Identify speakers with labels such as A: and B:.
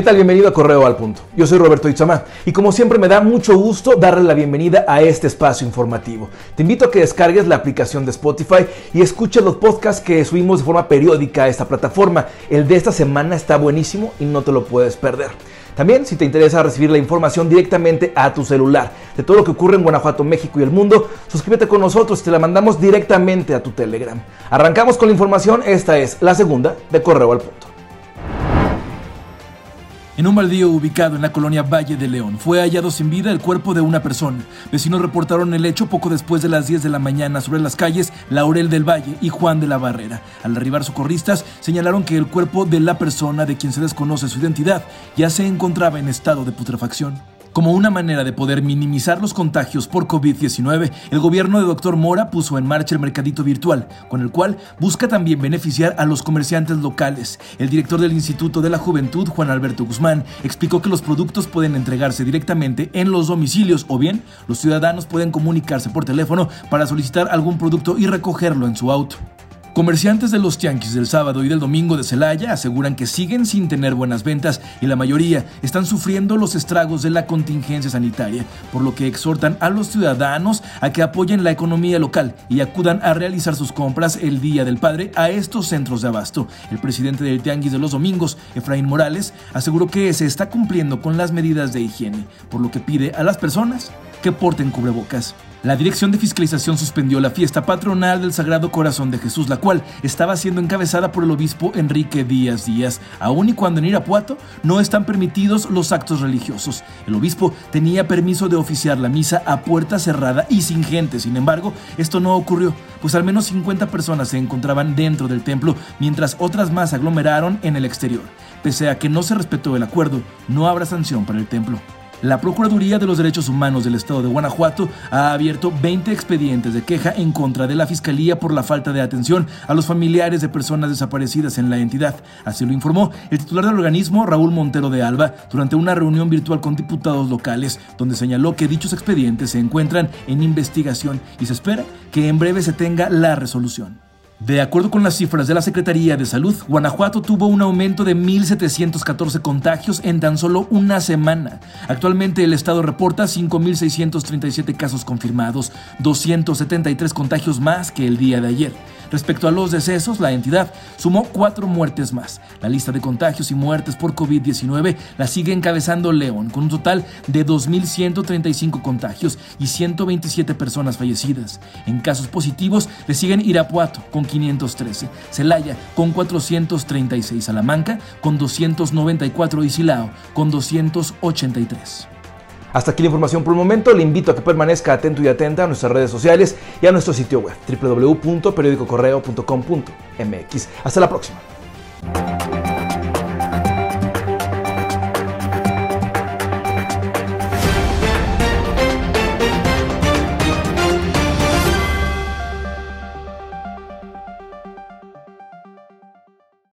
A: ¿Qué tal? Bienvenido a Correo al Punto. Yo soy Roberto Itzamá y como siempre me da mucho gusto darle la bienvenida a este espacio informativo. Te invito a que descargues la aplicación de Spotify y escuches los podcasts que subimos de forma periódica a esta plataforma. El de esta semana está buenísimo y no te lo puedes perder. También, si te interesa recibir la información directamente a tu celular de todo lo que ocurre en Guanajuato, México y el mundo, suscríbete con nosotros, te la mandamos directamente a tu Telegram. Arrancamos con la información, esta es la segunda de Correo al Punto.
B: En un baldío ubicado en la colonia Valle de León fue hallado sin vida el cuerpo de una persona. Vecinos reportaron el hecho poco después de las 10 de la mañana sobre las calles Laurel del Valle y Juan de la Barrera. Al arribar socorristas señalaron que el cuerpo de la persona de quien se desconoce su identidad ya se encontraba en estado de putrefacción. Como una manera de poder minimizar los contagios por COVID-19, el gobierno de Dr. Mora puso en marcha el mercadito virtual, con el cual busca también beneficiar a los comerciantes locales. El director del Instituto de la Juventud, Juan Alberto Guzmán, explicó que los productos pueden entregarse directamente en los domicilios o bien los ciudadanos pueden comunicarse por teléfono para solicitar algún producto y recogerlo en su auto. Comerciantes de los tianguis del sábado y del domingo de Celaya aseguran que siguen sin tener buenas ventas y la mayoría están sufriendo los estragos de la contingencia sanitaria, por lo que exhortan a los ciudadanos a que apoyen la economía local y acudan a realizar sus compras el Día del Padre a estos centros de abasto. El presidente del tianguis de los domingos, Efraín Morales, aseguró que se está cumpliendo con las medidas de higiene, por lo que pide a las personas que porten cubrebocas. La Dirección de Fiscalización suspendió la fiesta patronal del Sagrado Corazón de Jesús, la cual estaba siendo encabezada por el obispo Enrique Díaz Díaz, aun y cuando en Irapuato no están permitidos los actos religiosos. El obispo tenía permiso de oficiar la misa a puerta cerrada y sin gente, sin embargo, esto no ocurrió, pues al menos 50 personas se encontraban dentro del templo, mientras otras más aglomeraron en el exterior. Pese a que no se respetó el acuerdo, no habrá sanción para el templo. La Procuraduría de los Derechos Humanos del Estado de Guanajuato ha abierto 20 expedientes de queja en contra de la Fiscalía por la falta de atención a los familiares de personas desaparecidas en la entidad. Así lo informó el titular del organismo, Raúl Montero de Alba, durante una reunión virtual con diputados locales, donde señaló que dichos expedientes se encuentran en investigación y se espera que en breve se tenga la resolución. De acuerdo con las cifras de la Secretaría de Salud, Guanajuato tuvo un aumento de 1.714 contagios en tan solo una semana. Actualmente el estado reporta 5.637 casos confirmados, 273 contagios más que el día de ayer. Respecto a los decesos, la entidad sumó cuatro muertes más. La lista de contagios y muertes por COVID-19 la sigue encabezando León, con un total de 2.135 contagios y 127 personas fallecidas. En casos positivos le siguen Irapuato, con 513, Celaya con 436, Salamanca con 294 y Silao con 283.
A: Hasta aquí la información por el momento. Le invito a que permanezca atento y atenta a nuestras redes sociales y a nuestro sitio web www.periodicocorreo.com.mx. Hasta la próxima.